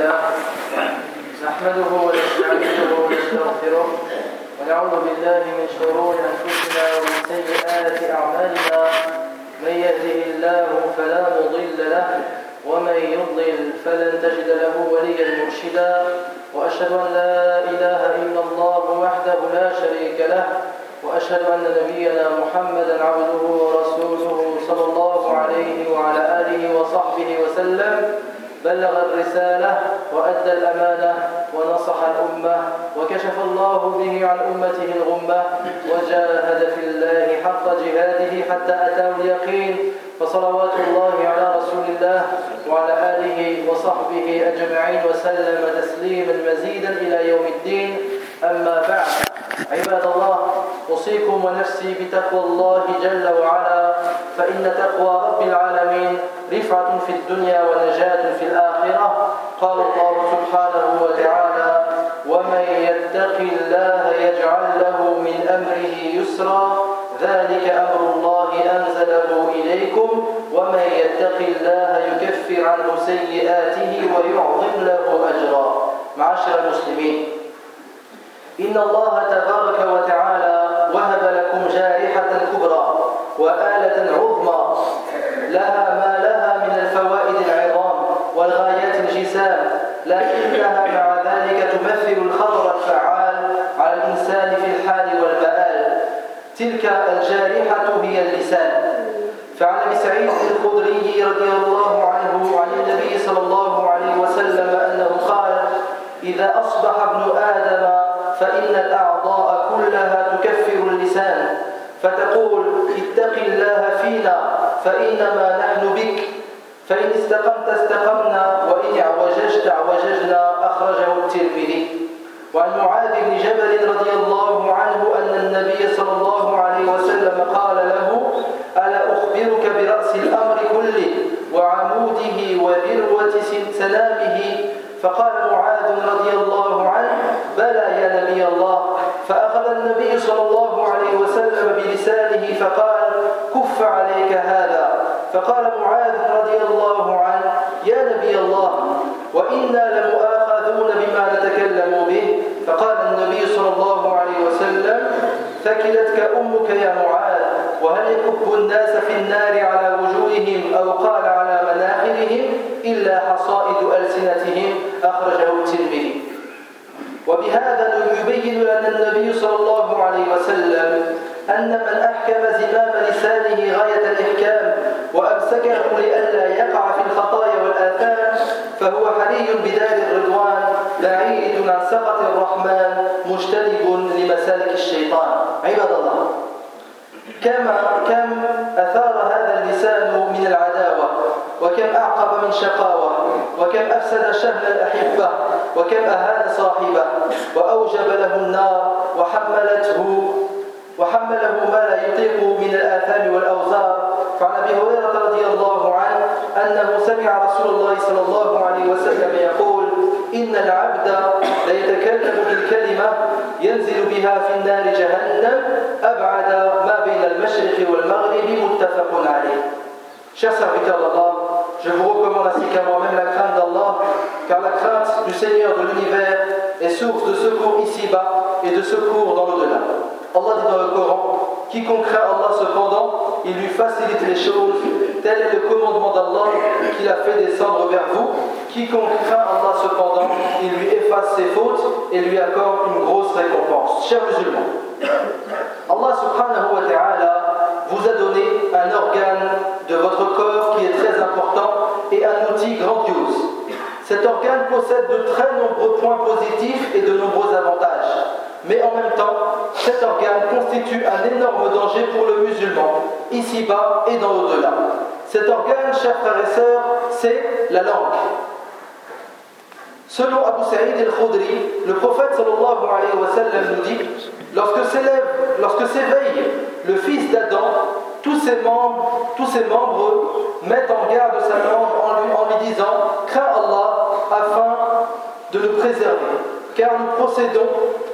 لله نحمده ونستعينه ونستغفره ونعوذ بالله من شرور أنفسنا ومن سيئات أعمالنا. من يهده الله فلا مضل له ومن يضلل فلن تجد له وليا مرشدا. وأشهد أن لا إله إلا الله وحده لا شريك له. وأشهد أن نبينا محمدا عبده ورسوله صلى الله عليه وعلى آله وصحبه وسلم. بلغ الرسالة وأدى الأمانة ونصح الأمة وكشف الله به عن أمته الغمة وجاهد في الله حق جهاده حتى أتاه اليقين فصلوات الله على رسول الله وعلى آله وصحبه أجمعين وسلم تسليما مزيدا إلى يوم الدين. أما بعد عباد الله أوصيكم ونفسي بتقوى الله جل وعلا فإن تقوى رب العالمين رفعة في الدنيا ونجاة في الآخرة. قال الله سبحانه وتعالى ومن يتق الله يجعل له من أمره يسرا ذلك أمر الله أنزله إليكم ومن يتق الله يكفر عنه سيئاته ويعظم له أجرا. معاشر المسلمين إن الله تبارك وتعالى وهب لكم جارحة كبرى وآلة عظمى. لها ما لها من الفوائد العظام والغايات الجسام لكنها مع ذلك تمثل الخطر الفعال على الإنسان في الحال والمآل. تلك الجارحة هي اللسان. فعن أبي سعيد الخدري رضي الله عنه عن النبي صلى الله عليه وسلم أنه قال إذا أصبح ابن آدم فإن الأعضاء كلها تكفر اللسان فتقول اتق الله فينا فإنما نحن بك. فإن استقمت استقمنا وإن اعوججت اعوججنا أخرجه الترمذي. وعن معاذ بن جبل رضي الله عنه أن النبي صلى الله عليه وسلم قال له ألا أخبرك برأس الأمر كله وعموده وذروة سلامه؟ فقال معاذ رضي الله عنه بلى يا نبي الله فأخذ النبي صلى الله عليه وسلم بلسانه فقال كف عليك هذا. فقال معاذ رضي الله عنه يا نبي الله وإنا لمؤاخذون بما نتكلم به. فقال النبي صلى الله عليه وسلم ثكلتك أمك يا معاذ وهل يكب الناس في النار على وجوههم أو قال على مناخرهم إلا لنا النبي صلى الله عليه وسلم أن من أحكم زمام لسانه غاية الإحكام وأمسكه لئلا يقع في الخطايا والآثام فهو حري بدار الرضوان بعيد عن سقط الرحمن مجتنب لمسالك الشيطان. عباد الله كما كم أثار وكم أعقب من شقاوة وكم أفسد شهل الأحبة وكم أهان صاحبه وأوجب له النار وحملته وحمله ما لا يطيق من الآثام والأوزار. فعن أبي هريرة رضي الله عنه أنه سمع رسول الله صلى الله عليه وسلم يقول إن العبد ليتكلم بالكلمة ينزل بها في النار جهنم أبعد ما بين المشرق والمغرب متفق عليه. Chers serviteurs d'Allah, je vous recommande ainsi qu'à moi-même la crainte d'Allah, car la crainte du Seigneur de l'univers est source de secours ici-bas et de secours dans l'au-delà. Allah dit dans le Coran, quiconque craint Allah cependant, il lui facilite les choses, tel est le commandement d'Allah qu'il a fait descendre vers vous. Quiconque craint Allah cependant, il lui efface ses fautes et lui accorde une grosse récompense. Chers musulmans, Allah subhanahu wa ta'ala vous a donné un organe de votre corps et un outil grandiose. Cet organe possède de très nombreux points positifs et de nombreux avantages. Mais en même temps, cet organe constitue un énorme danger pour le musulman, ici-bas et dans l'au-delà. Cet organe, chers frères et sœurs, c'est la langue. Selon Abu Sa'id al-Khudri, le prophète sallallahu alayhi wa sallam nous dit lorsque s'éveille le fils d'Adam, tous ses membres, tous membres mettent en garde sa langue en lui, disant Crains Allah afin de le préserver, car nous procédons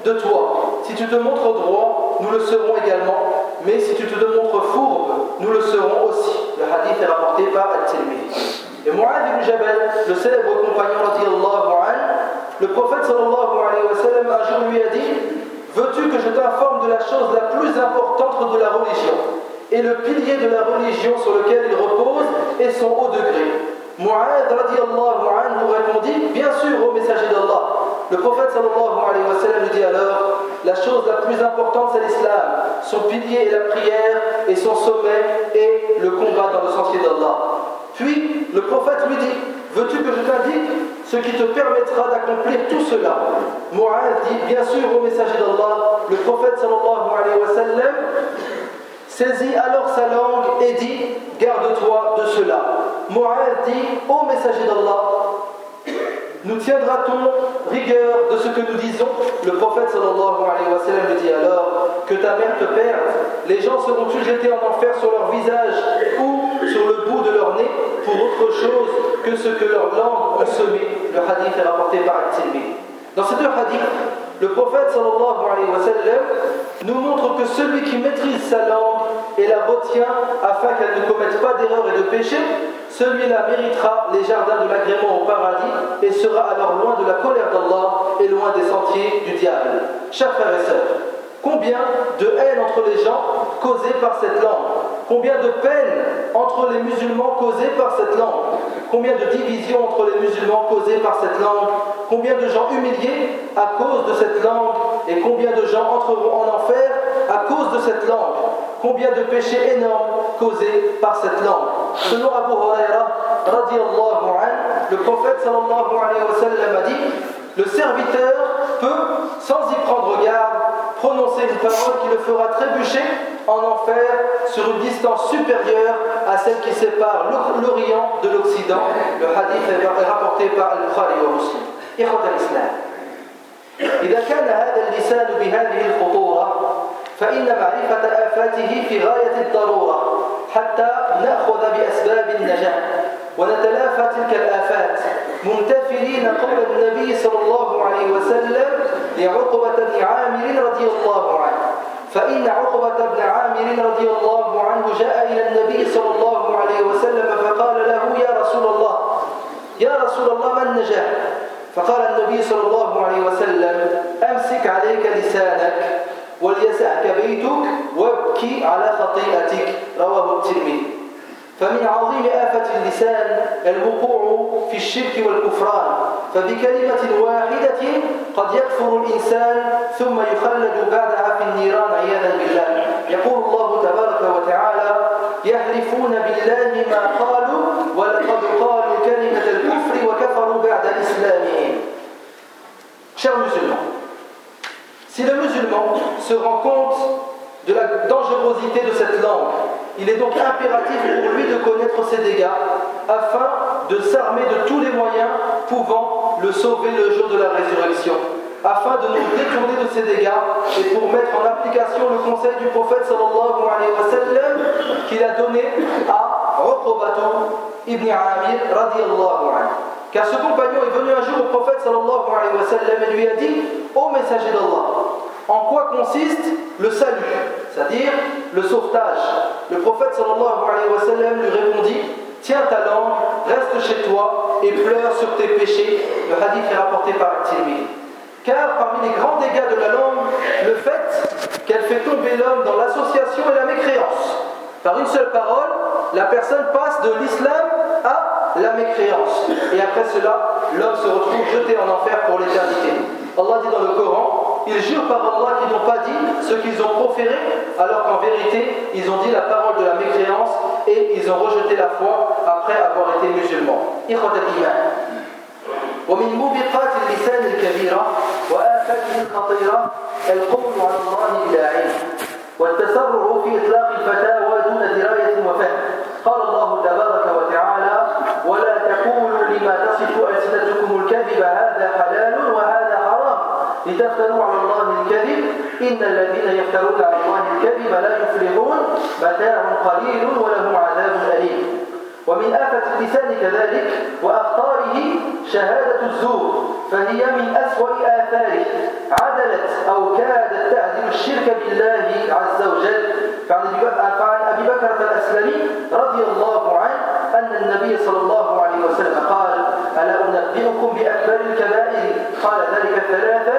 de toi. Si tu te montres droit, nous le serons également, mais si tu te montres fourbe, nous le serons aussi. Le hadith est rapporté par Al-Tirmidhi. Et Mu'adh ibn Jabal, le célèbre compagnon radiallahu prophète sallallahu alayhi wa sallam un jour lui a dit Veux-tu que je t'informe de la chose la plus importante de la religion? Et le pilier de la religion sur lequel il repose est son haut degré Mu'ad radiallahu anhu répondit Bien sûr, au messager d'Allah. Le prophète sallallahu alayhi wa sallam lui dit alors La chose la plus importante c'est l'islam. Son pilier est la prière et son sommet est le combat dans le sentier d'Allah. Puis le prophète lui dit Veux-tu que je t'indique ce qui te permettra d'accomplir tout cela? Mu'ad dit Bien sûr, au messager d'Allah. Le prophète sallallahu alayhi wa sallam saisit alors sa langue et dit Garde-toi de cela. Mu'ad dit Ô messager d'Allah, nous tiendra-t-on rigueur de ce que nous disons? Le prophète sallallahu alayhi wa sallam lui dit alors Que ta mère te perde, les gens seront-ils jetés en enfer sur leur visage ou sur le bout de leur nez pour autre chose que ce que leur langue a semé Le hadith est rapporté par Al-Tirmidhi. Dans ces deux hadiths, le prophète sallallahu alayhi wa sallam nous montre que celui qui maîtrise sa langue et la retient afin qu'elle ne commette pas d'erreur et de péché, celui-là méritera les jardins de l'agrément au paradis et sera alors loin de la colère d'Allah et loin des sentiers du diable. Chers frères et sœurs, combien de haine entre les gens causée par cette langue? Combien de peine entre les musulmans causées par cette langue? Combien de divisions entre les musulmans causées par cette langue? Combien de gens humiliés à cause de cette langue et combien de gens entreront en enfer à cause de cette langue Combien de péchés énormes causés par cette langue Selon Abu Huraira, le prophète sallallahu alayhi wa sallam a dit Le serviteur peut, sans y prendre garde, prononcer une parole qui le fera trébucher en enfer sur une distance supérieure à celle qui sépare l'Orient de l'Occident. Le hadith est rapporté par Al-Bukhari wa Muslim. l'Islam. إذا كان هذا اللسان بهذه الخطورة فإن معرفة آفاته في غاية الضرورة حتى نأخذ بأسباب النجاة. ونتلافى تلك الآفات ممتثلين قول النبي صلى الله عليه وسلم لعقبة بن عامر رضي الله عنه. فإن عقبة بن عامر رضي الله عنه جاء إلى النبي صلى الله عليه وسلم فقال له يا رسول الله يا رسول الله ما النجاة؟ فقال النبي صلى الله عليه وسلم أمسك عليك لسانك وليسعك بيتك وابكي على خطيئتك رواه الترمذي. فمن عظيم آفة اللسان الوقوع في الشرك والكفران فبكلمة واحدة قد يكفر الإنسان ثم يخلد بعدها في النيران عياذا بالله. يقول الله تبارك وتعالى يحلفون بالله ما قالوا ولقد Chers musulmans, si le musulman se rend compte de la dangerosité de cette langue, il est donc impératif pour lui de connaître ses dégâts afin de s'armer de tous les moyens pouvant le sauver le jour de la résurrection, afin de nous détourner de ses dégâts et pour mettre en application le conseil du prophète sallallahu alayhi wa sallam qu'il a donné à Uqbatu ibn Amir radiallahu anhu. Car ce compagnon est venu un jour au prophète sallallahu alayhi et lui a dit Ô messager d'Allah, en quoi consiste le salut, c'est-à-dire le sauvetage. Le prophète sallallahu lui répondit Tiens ta langue, reste chez toi et pleure sur tes péchés. Le hadith est rapporté par Tirmidhi. Car parmi les grands dégâts de la langue, le fait qu'elle fait tomber l'homme dans l'association et la mécréance. Par une seule parole, la personne passe de l'islam la mécréance. Et après cela, l'homme se retrouve jeté en enfer pour l'éternité. Allah dit dans le Coran ils jurent par Allah qu'ils n'ont pas dit ce qu'ils ont proféré, alors qu'en vérité, ils ont dit la parole de la mécréance et ils ont rejeté la foi après avoir été musulmans. ومن موبقات اللسان الكبيرة وآفاته الخطيرة القول على الله بلا علم والتسرع في إطلاق الفتاوى دون دراية وفهم قال الله تبارك وتعالى ولا تقولوا لما تصف ألسنتكم الكذب هذا حلال وهذا حرام. لتفتروا على الله الكذب. إن الذين يفترون على الله الكذب لا يفلحون. متاع قليل ولهم عذاب أليم. ومن آفة اللسان كذلك وأخطاره شهادة الزور. فهي من أسوأ آثاره. عدلت أو كادت تعدل الشرك بالله عز وجل فعن أبي بكر الأسلمي رضي الله عنه أن النبي صلى الله عليه وسلم قال ألا أنبئكم بأكبر الكبائر. قال ذلك ثلاثا.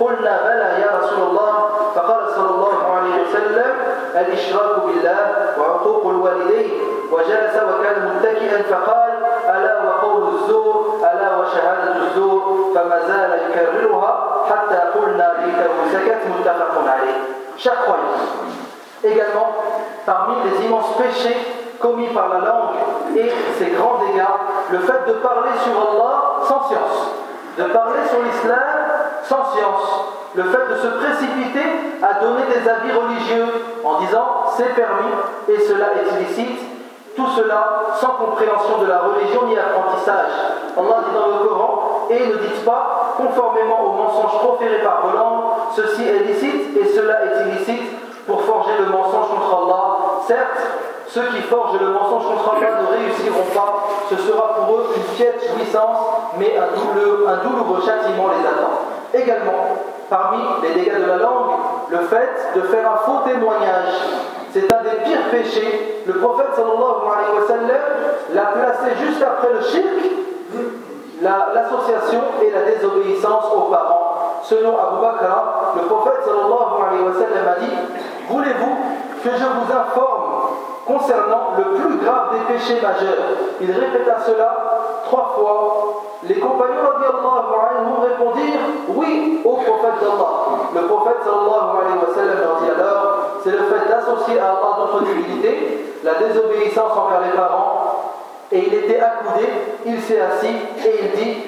قلنا بلى يا رسول الله. فقال صلى الله عليه وسلم الإشراك بالله وعقوق الوالدين. وجلس وكان متكئا فقال ألا وقول الزور؟ ألا وشهادة الزور؟ فما زال يكررها حتى قلنا ليته سكت متفق عليه. Croyant. Également, parmi les immenses péchés commis par la langue et ses grands dégâts, le fait de parler sur Allah sans science, de parler sur l'islam sans science, le fait de se précipiter à donner des avis religieux en disant c'est permis et cela est illicite, tout cela sans compréhension de la religion ni apprentissage. Allah dit dans le Coran et ne dites pas, conformément aux mensonges proférés par vos langues, ceci est licite et cela est illicite pour forger le mensonge contre Allah. Certes, ceux qui forgent le mensonge contre Allah ne réussiront pas, ce sera pour eux une piètre jouissance, mais un douloureux, un douloureux châtiment les attend. Également, parmi les dégâts de la langue, le fait de faire un faux témoignage. C'est un des pires péchés. Le prophète sallallahu alayhi wa sallam l'a placé juste après le shirk, l'association et la désobéissance aux parents. Selon Abu Bakr, le prophète sallallahu alayhi wa sallam a dit Voulez-vous que je vous informe concernant le plus grave des péchés majeurs? Il répéta cela trois fois les compagnons anhu répondirent oui au prophète d'Allah. Le prophète sallallahu alayhi wa sallam leur dit alors c'est le fait d'associer à Allah d'autres divinités, la désobéissance envers les parents, et il était accoudé, il s'est assis et il dit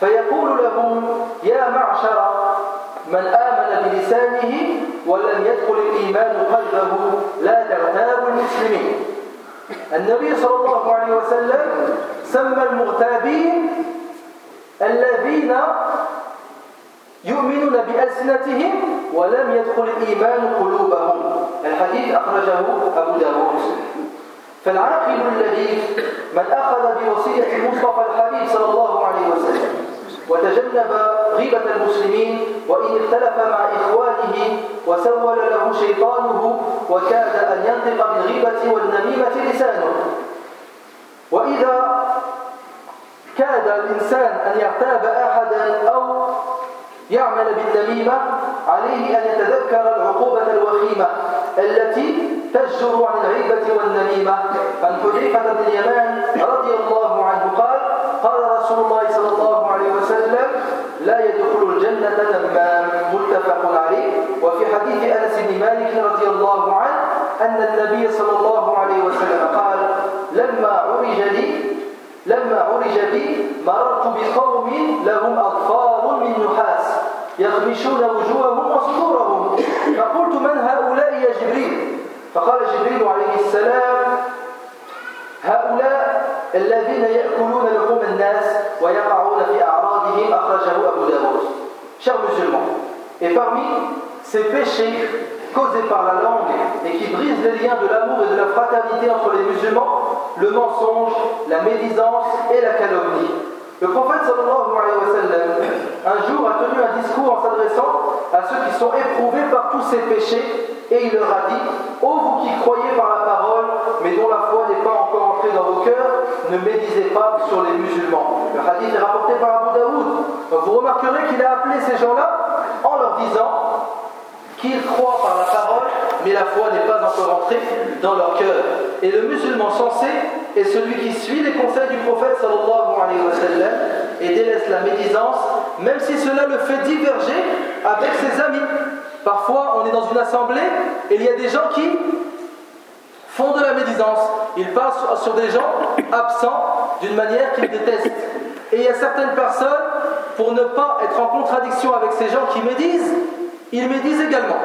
فيقول لهم يا معشر من آمن بلسانه ولم يدخل الإيمان قلبه لا تغتابوا المسلمين. النبي صلى الله عليه وسلم سمى المغتابين الذين يؤمنون بألسنتهم ولم يدخل الإيمان قلوبهم. الحديث أخرجه أبو داود. فالعاقل الذي من أخذ بوصية المصطفى الحبيب صلى الله عليه وسلم وتجنب غيبة المسلمين وإن اختلف مع إخوانه وسول له شيطانه وكاد أن ينطق بالغيبة والنميمة لسانه. وإذا كاد الإنسان أن يغتاب أحدا أو يعمل بالنميمة عليه أن يتذكر العقوبة الوخيمة التي تجر عن العيبة والنميمة. عن حذيفة بن اليمان رضي الله عنه قال قال رسول الله صلى الله عليه وسلم لا يدخل الجنة نمام متفق عليه. وفي حديث أنس بن مالك رضي الله عنه أن النبي صلى الله عليه وسلم قال لما عرج لي لما عرج بي مررت بقوم لهم أظفار من نحاس يخمشون وجوههم وصدورهم. فقلت من هؤلاء يا جبريل؟ فقال جبريل عليه السلام هؤلاء الذين يأكلون الناس ويقعون في أعراضهم أخرجه أبو داود Chers musulmans, et parmi ces péchés causés par la langue et qui brisent les liens de l'amour et de la fraternité entre les musulmans, le mensonge, la médisance et la calomnie. Le prophète sallallahu alayhi wa sallam, un jour a tenu un discours en s'adressant à ceux qui sont éprouvés par tous ces péchés et il leur a dit Ô vous qui croyez par la parole, mais dont la foi n'est pas encore cœurs, ne médisez pas sur les musulmans. Le hadith est rapporté par Abu Daoud. vous remarquerez qu'il a appelé ces gens-là en leur disant qu'ils croient par la parole, mais la foi n'est pas encore entrée dans leur cœur. Et le musulman sensé est celui qui suit les conseils du prophète sallallahu alayhi wa sallam et délaisse la médisance, même si cela le fait diverger avec ses amis. Parfois, on est dans une assemblée et il y a des gens qui font de la médisance. Ils parlent sur des gens absents d'une manière qu'ils détestent. Et il y a certaines personnes, pour ne pas être en contradiction avec ces gens qui médisent, ils médisent également.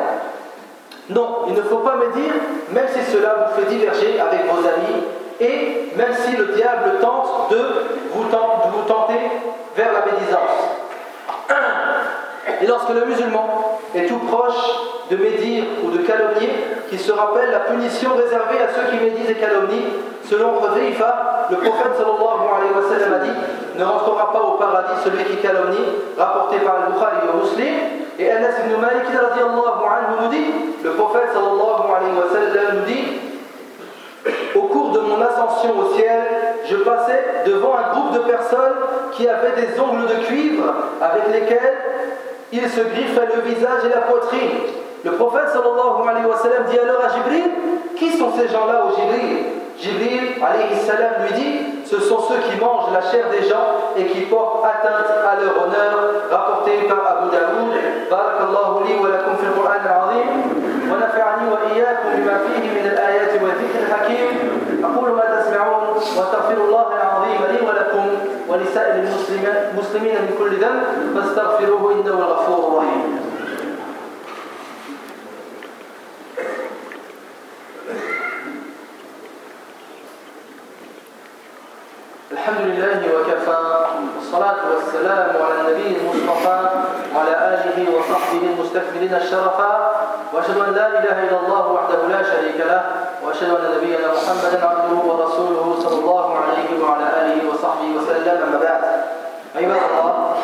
Non, il ne faut pas médire, même si cela vous fait diverger avec vos amis. Et même si le diable tente de vous, de vous tenter vers la médisance. Et lorsque le musulman est tout proche de médire ou de calomnier, qu'il se rappelle la punition réservée à ceux qui médisent et calomnient, selon Hudhaifa, le prophète sallallahu alayhi wa sallam a dit Ne rentrera pas au paradis celui qui calomnie, rapporté par Al-Bukhari et Muslim. Et Anas ibn Malik anhu nous dit Le prophète sallallahu alayhi wa sallam nous dit Au cours de mon ascension au ciel, je passais devant un groupe de personnes qui avaient des ongles de cuivre avec lesquels ils se griffaient le visage et la poitrine. Le prophète sallallahu alayhi wa sallam dit alors à Jibril Qui sont ces gens-là au Jibril Jibril alayhi salam lui dit Ce sont ceux qui mangent la chair des gens et qui portent atteinte à leur honneur, rapporté par Abu Daoud. Barakallahu li wa lakum fil Qur'an al-Azim. ونفعني وإياكم بما فيه من الآيات والذكر الحكيم أقول ما تسمعون واستغفر الله العظيم لي ولكم ولسائر المسلمين من كل ذنب فاستغفروه إنه الغفور الرحيم. الحمد لله وكفى والصلاة والسلام على النبي المصطفى وعلى آله وصحبه المستكملين الشرفا وأشهد أن لا إله إلا الله وحده لا شريك له وأشهد أن نبينا محمدا عبده ورسوله صلى الله عليه وعلى آله وصحبه وسلم. أما بعد عباد الله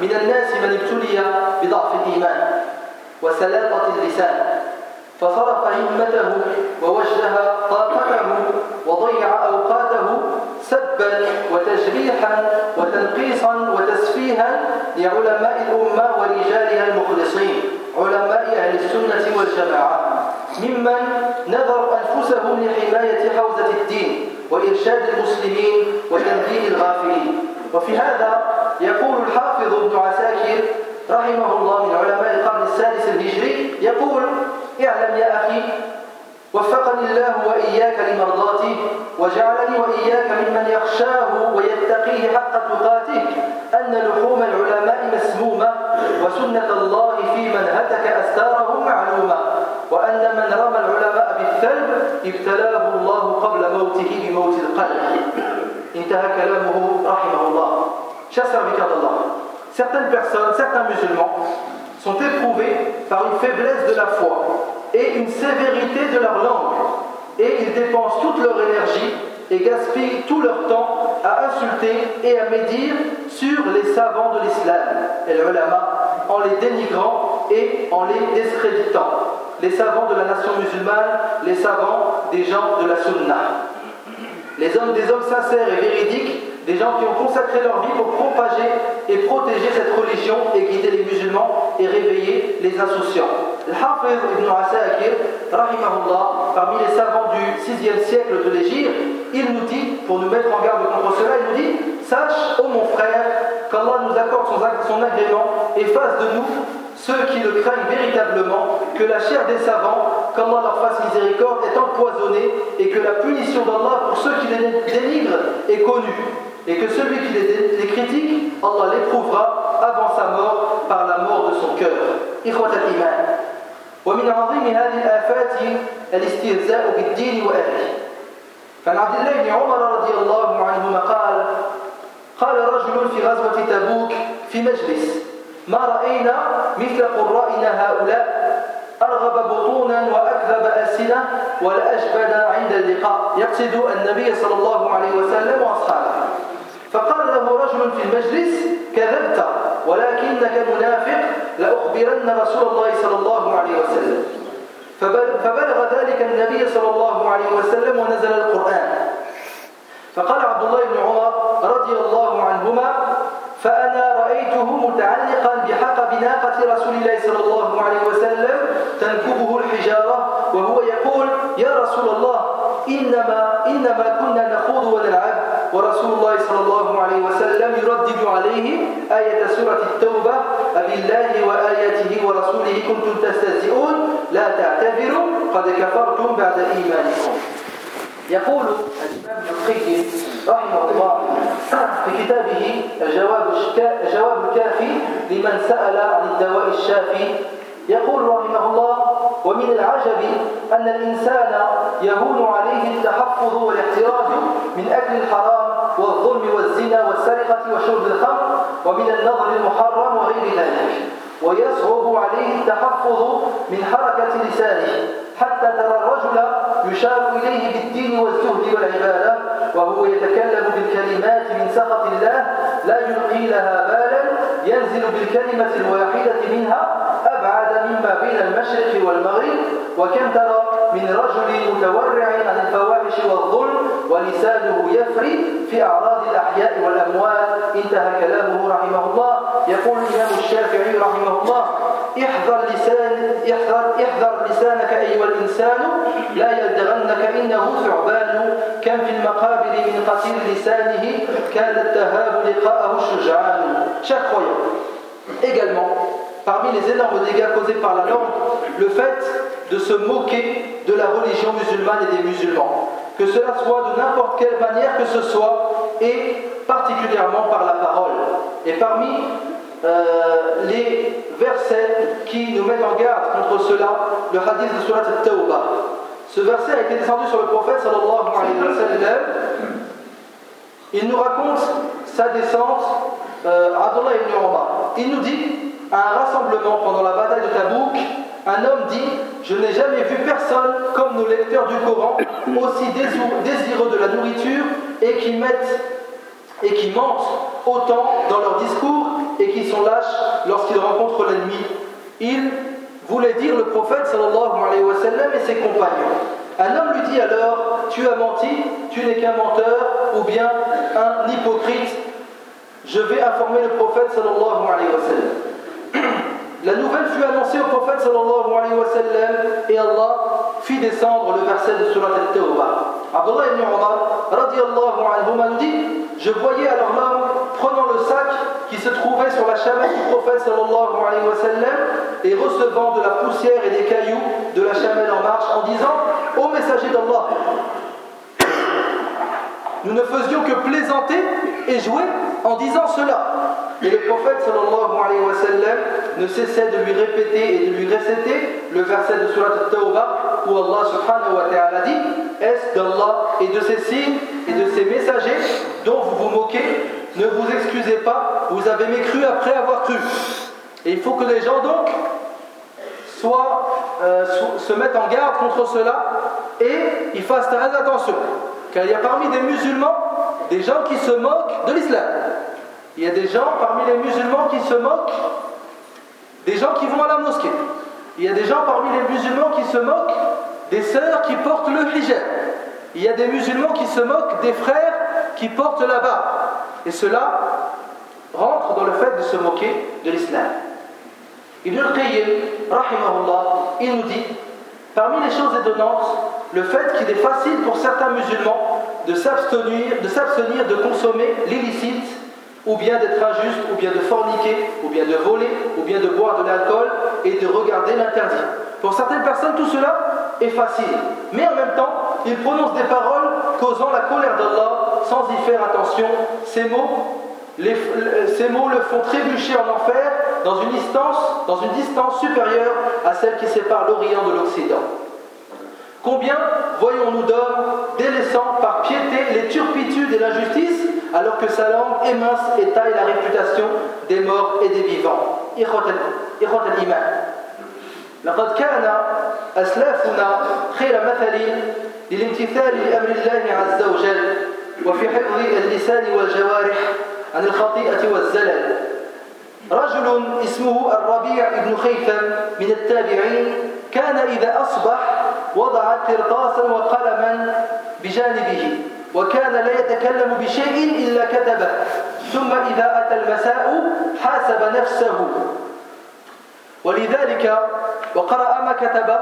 من الناس من ابتلي بضعف الإيمان وسلاطة اللسان فصرف همته ووجه طاقته وضيع أوقاته سبا وتجريحا وتنقيصا وتسفيها لعلماء الأمة ورجالها المخلصين علماء أهل السنة والجماعة. ممن نذروا أنفسهم لحماية حوزة الدين وإرشاد المسلمين وتنبيه الغافلين. وفي هذا يقول الحافظ ابن عساكر رحمه الله من علماء القرن السادس الهجري يقول اعلم يا أخي وفقني الله وإياك لمرضاته وجعلني وإياك ممن يخشاه ويتقيه حق تقاته أن لحوم العلماء مسمومة وسنة الله في من هتك أستارهم معلومة. وأن من رمى العلماء بالثلب ابتلاه الله قبل موته بموت القلب انتهى كلامه رحمه الله Chers serviteurs d'Allah, certaines personnes, certains musulmans sont éprouvés par une faiblesse de la foi et une sévérité de leur langue. Et ils dépensent toute leur énergie et gaspillent tout leur temps à insulter et à médire sur les savants de l'islam, et le ulama, en les dénigrant et en les discréditant. Les savants de la nation musulmane, les savants des gens de la sunna. Les hommes des hommes sincères et véridiques, des gens qui ont consacré leur vie pour propager et protéger cette religion et guider les musulmans et réveiller les insouciants. Le Hafiz ibn Asakir, rahimahullah, parmi les savants du 6e siècle de l'Égypte, il nous dit, pour nous mettre en garde contre cela, il nous dit Sache, ô mon frère, qu'Allah nous accorde son agrément et fasse de nous ceux qui le craignent véritablement, que la chair des savants, qu'Allah leur fasse miséricorde, est empoisonnée et que la punition d'Allah pour ceux qui les délivrent est connue, et que celui qui les, les critique, Allah l'éprouvera avant sa mort par la mort de son cœur. إخوة الإيمان ومن عظيم هذه الآفات الاستهزاء بالدين وأهله فعن عبد الله بن عمر رضي الله عنهما قال قال رجل في غزوة تبوك في مجلس ما رأينا مثل قرائنا هؤلاء؟ أرغب بطونا وأكذب ألسنة ولا أجبد عند اللقاء. يقصد النبي صلى الله عليه وسلم وأصحابه. فقال له رجل في المجلس كذبت ولكنك منافق لأخبرن رسول الله صلى الله عليه وسلم. فبلغ ذلك النبي صلى الله عليه وسلم ونزل القرآن. فقال عبد الله بن عمر رضي الله عنهما فأنا رأيته متعلقا بحقب ناقة رسول الله صلى الله عليه وسلم تنكبه الحجارة وهو يقول يا رسول الله إنما, إنما كنا نخوض ونلعب. ورسول الله صلى الله عليه وسلم يردد عليه آية سورة التوبة أبي الله وآياته ورسوله كنتم تستهزئون لا تعتذروا قد كفرتم بعد إيمانكم. يقول الإمام القيم رحمه الله في كتابه الجواب الجواب الكافي لمن سأل عن الدواء الشافي. يقول رحمه الله ومن العجب أن الإنسان يهون عليه التحفظ والاحتراز من أكل الحرام والظلم والزنا والسرقة وشرب الخمر ومن النظر المحرم وغير ذلك ويصعب عليه التحفظ من حركة لسانه حتى ترى الرجل يشار إليه بالدين والزهد والعبادة وهو يتكلم بالكلمات من سخط الله لا يلقي لها بالا ينزل بالكلمة الواحدة منها أبعد مما بين المشرق والمغرب. وكم ترى من رجل متورع عن الفواحش والظلم ولسانه يفري في أعراض الأحياء والأموات. انتهى كلامه رحمه الله. يقول الإمام الشافعي احذر لسان احذر احذر لسانك أيها الإنسان لا يلدغنك إنه ثعبان كم في المقابر من قتيل لسانه كان التهاب لقاءه الشجعان Chaque croyant, également, parmi les énormes dégâts causés par la langue, le fait de se moquer de la religion musulmane et des musulmans, que cela soit de n'importe quelle manière que ce soit, et particulièrement par la parole. Et parmi euh, les versets qui nous mettent en garde contre cela, le hadith de Surat al-Tawbah. Ce verset a été descendu sur le prophète sallallahu alayhi wa sallam. Il nous raconte sa descente, euh, Abdullah ibn Omar. Il nous dit, à un rassemblement pendant la bataille de Tabouk, un homme dit Je n'ai jamais vu personne comme nos lecteurs du Coran, aussi désireux de la nourriture et qui mettent et qui mentent autant dans leur discours et qui sont lâches lorsqu'ils rencontrent l'ennemi. Il voulait dire le prophète sallallahu alayhi wa sallam et ses compagnons. Un homme lui dit alors Tu as menti, tu n'es qu'un menteur ou bien un hypocrite. Je vais informer le prophète sallallahu alayhi wa sallam. La nouvelle fut annoncée au prophète sallallahu alayhi wa sallam et Allah fit descendre le verset de Surat al-Tawbah. Abdullah ibn Umar radiallahu anhu nous dit Je voyais alors l'homme prenant le sac qui se trouvait sur la chamelle du prophète sallallahu alayhi wa sallam et recevant de la poussière et des cailloux de la chamelle en marche en disant Ô messager d'Allah, nous ne faisions que plaisanter et jouer en disant cela. Et le prophète sallallahu alayhi ne cessait de lui répéter et de lui réciter le verset de Surat al-Tawbah où Allah subhanahu wa ta'ala dit Est-ce d'Allah et de ses signes et de ses messagers dont vous vous moquez? Ne vous excusez pas, vous avez mécru après avoir cru. Et il faut que les gens donc soient, euh, se mettent en garde contre cela et ils fassent très attention. Car il y a parmi des musulmans des gens qui se moquent de l'islam. Il y a des gens parmi les musulmans qui se moquent des gens qui vont à la mosquée. Il y a des gens parmi les musulmans qui se moquent des sœurs qui portent le hijab. Il y a des musulmans qui se moquent des frères qui portent la barbe. Et cela rentre dans le fait de se moquer de l'islam. Ibn al-Qayyim, rahimahullah, il nous dit Parmi les choses étonnantes, le fait qu'il est facile pour certains musulmans de s'abstenir de, consommer l'illicite ou bien d'être injuste, ou bien de forniquer, ou bien de voler, ou bien de boire de l'alcool et de regarder l'interdit. Pour certaines personnes, tout cela est facile. Mais en même temps, ils prononcent des paroles causant la colère d'Allah sans y faire attention. Ces mots le font trébucher en enfer dans une distance, dans une distance supérieure à celle qui sépare l'Orient de l'Occident. Combien voyons-nous d'hommes délaissant par piété les turpitudes et l'injustice alors que sa langue émince et taille la réputation des morts et des vivants إخوة الإيمان لقد كان أسلافنا خير مثل للامتثال لأمر الله عز وجل وفي حفظ اللسان والجوارح عن الخطيئة والزلل رجل اسمه الربيع بن خيثم من التابعين كان إذا أصبح وضع قرطاسا وقلما بجانبه وكان لا يتكلم بشيء إلا كتبه. ثم إذا أتى المساء حاسب نفسه. ولذلك وقرأ ما كتب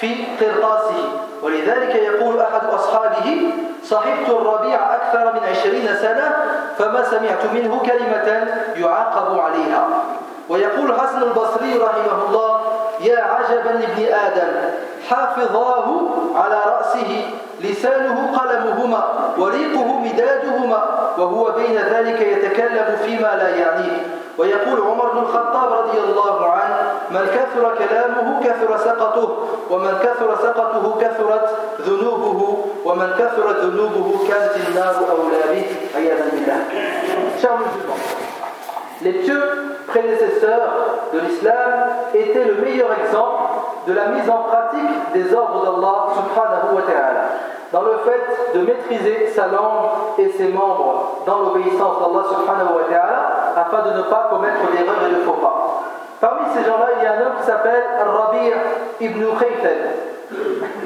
في قرطاسه. ولذلك يقول أحد أصحابه صحبت الربيع أكثر من عشرين سنة فما سمعت منه كلمة يعاقب عليها. ويقول حسن البصري رحمه الله يا عجبا لابن آدم حافظاه على رأسه لسانه قلمهما وريقه مدادهما وهو بين ذلك يتكلم فيما لا يعنيه. ويقول عمر بن الخطاب رضي الله عنه من كثر كلامه كثر سقطه ومن كثر سقطه كثرت ذنوبه ومن كثرت ذنوبه كانت النار أولى به عياذا بالله musulmans, les pieux prédécesseurs de l'islam étaient le meilleur exemple de la mise en pratique des ordres d'Allah subhanahu wa ta'ala dans le fait de maîtriser sa langue et ses membres dans l'obéissance d'Allah subhanahu wa ta'ala afin de ne pas commettre d'erreurs et de faux pas. Parmi ces gens-là, il y a un homme qui s'appelle Rabi' ibn Khaythal,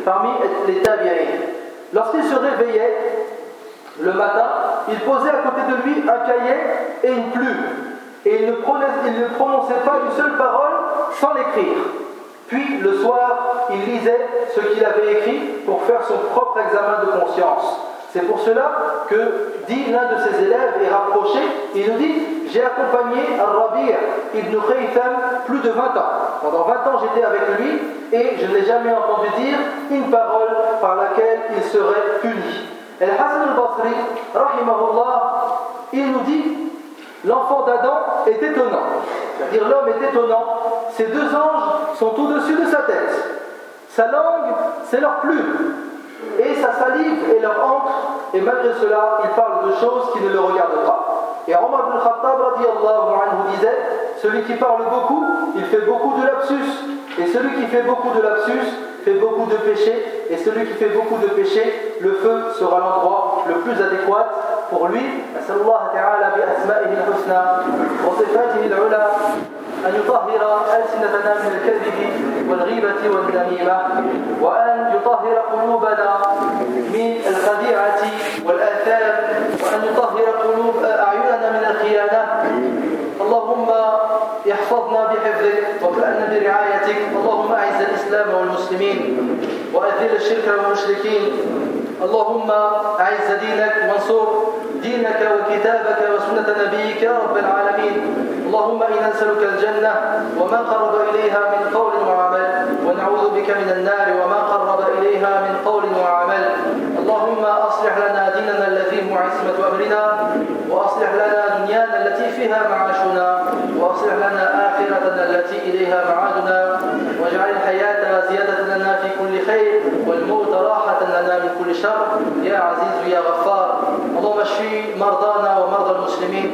parmi les tabi'in. Lorsqu'il se réveillait le matin, il posait à côté de lui un cahier et une plume. Et il ne prononçait pas une seule parole sans l'écrire. Puis le soir, il lisait ce qu'il avait écrit pour faire son propre examen de conscience. C'est pour cela que, dit l'un de ses élèves et rapproché, il nous dit J'ai accompagné Al-Rabi' ibn Khaytham plus de 20 ans. Pendant 20 ans, j'étais avec lui et je n'ai jamais entendu dire une parole par laquelle il serait puni. Et Hassan al-Basri, rahimahullah, il nous dit L'enfant d'Adam est étonnant. C'est-à-dire l'homme est étonnant. Ces deux anges sont au-dessus de sa tête. Sa langue, c'est leur plume. Et sa salive est leur encre. Et malgré cela, il parle de choses qui ne le regardent pas. Et Omar ibn Khattab disait Celui qui parle beaucoup, il fait beaucoup de lapsus. Et celui qui fait beaucoup de lapsus fait beaucoup de péchés. Et celui qui fait beaucoup de péchés, le feu sera l'endroit le plus adéquat pour lui. أن يطهر ألسنتنا من الكذب والغيبة والنميمة وأن يطهر قلوبنا من الخديعة والآثام وأن يطهر قلوب أعيننا من الخيانة. اللهم احفظنا بحفظك وكأن برعايتك. اللهم أعز الإسلام والمسلمين وأذل الشرك والمشركين. اللهم أعز دينك وانصر دينك وكتابك وسنة نبيك يا رب العالمين. اللهم إنا نسألك الجنة وما قرب إليها من قول وعمل ونعوذ بك من النار وما قرب إليها من قول وعمل. اللهم أصلح لنا ديننا الذي هو عصمة أمرنا وأصلح لنا دنيانا التي فيها معاشنا وأصلح لنا آخرتنا التي إليها معادنا واجعل الحياة زيادة لنا في كل خير والموت راحة لنا من كل شر. يا عزيز يا اشفي مرضانا ومرضى المسلمين.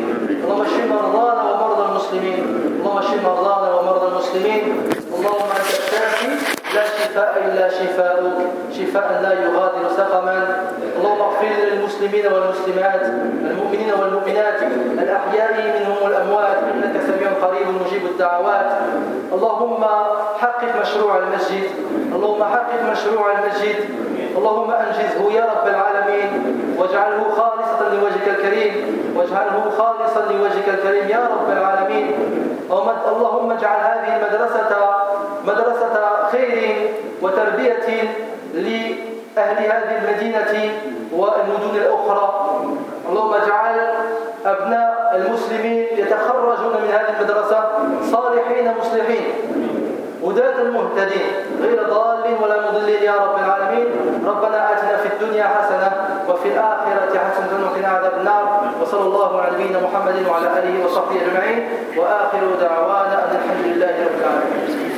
اللهم اشفي مرضانا ومرضى المسلمين. اللهم اشفي مرضانا ومرضى المسلمين اللهم انت الشافي لا شفاء إلا شفاؤك شفاء لا يغادر سقما. اللهم اغفر للمسلمين والمسلمات المؤمنين والمؤمنات الأحياء منهم والأموات إنك سميع قريب مجيب الدعوات. اللهم حقق مشروع المسجد. اللهم حقق مشروع المسجد. اللهم أنجزه يا رب العالمين. واجعله خالصة لوجهك الكريم. واجعله خالصا لوجهك الكريم يا رب العالمين. اللهم اجعل هذه المدرسة مدرسة خير وتربية لأهل هذه المدينة والمدن الأخرى. اللهم اجعل أبناء المسلمين يتخرجون من هذه المدرسة صالحين مصلحين هداة المهتدين غير ضال ولا مضل يا رب العالمين ربنا آتنا في الدنيا حسنة وفي الآخرة حسنة وقنا عذاب النار. وصلى الله على نبينا محمد وعلى آله وصحبه أجمعين. وآخر دعوانا أن الحمد لله رب العالمين.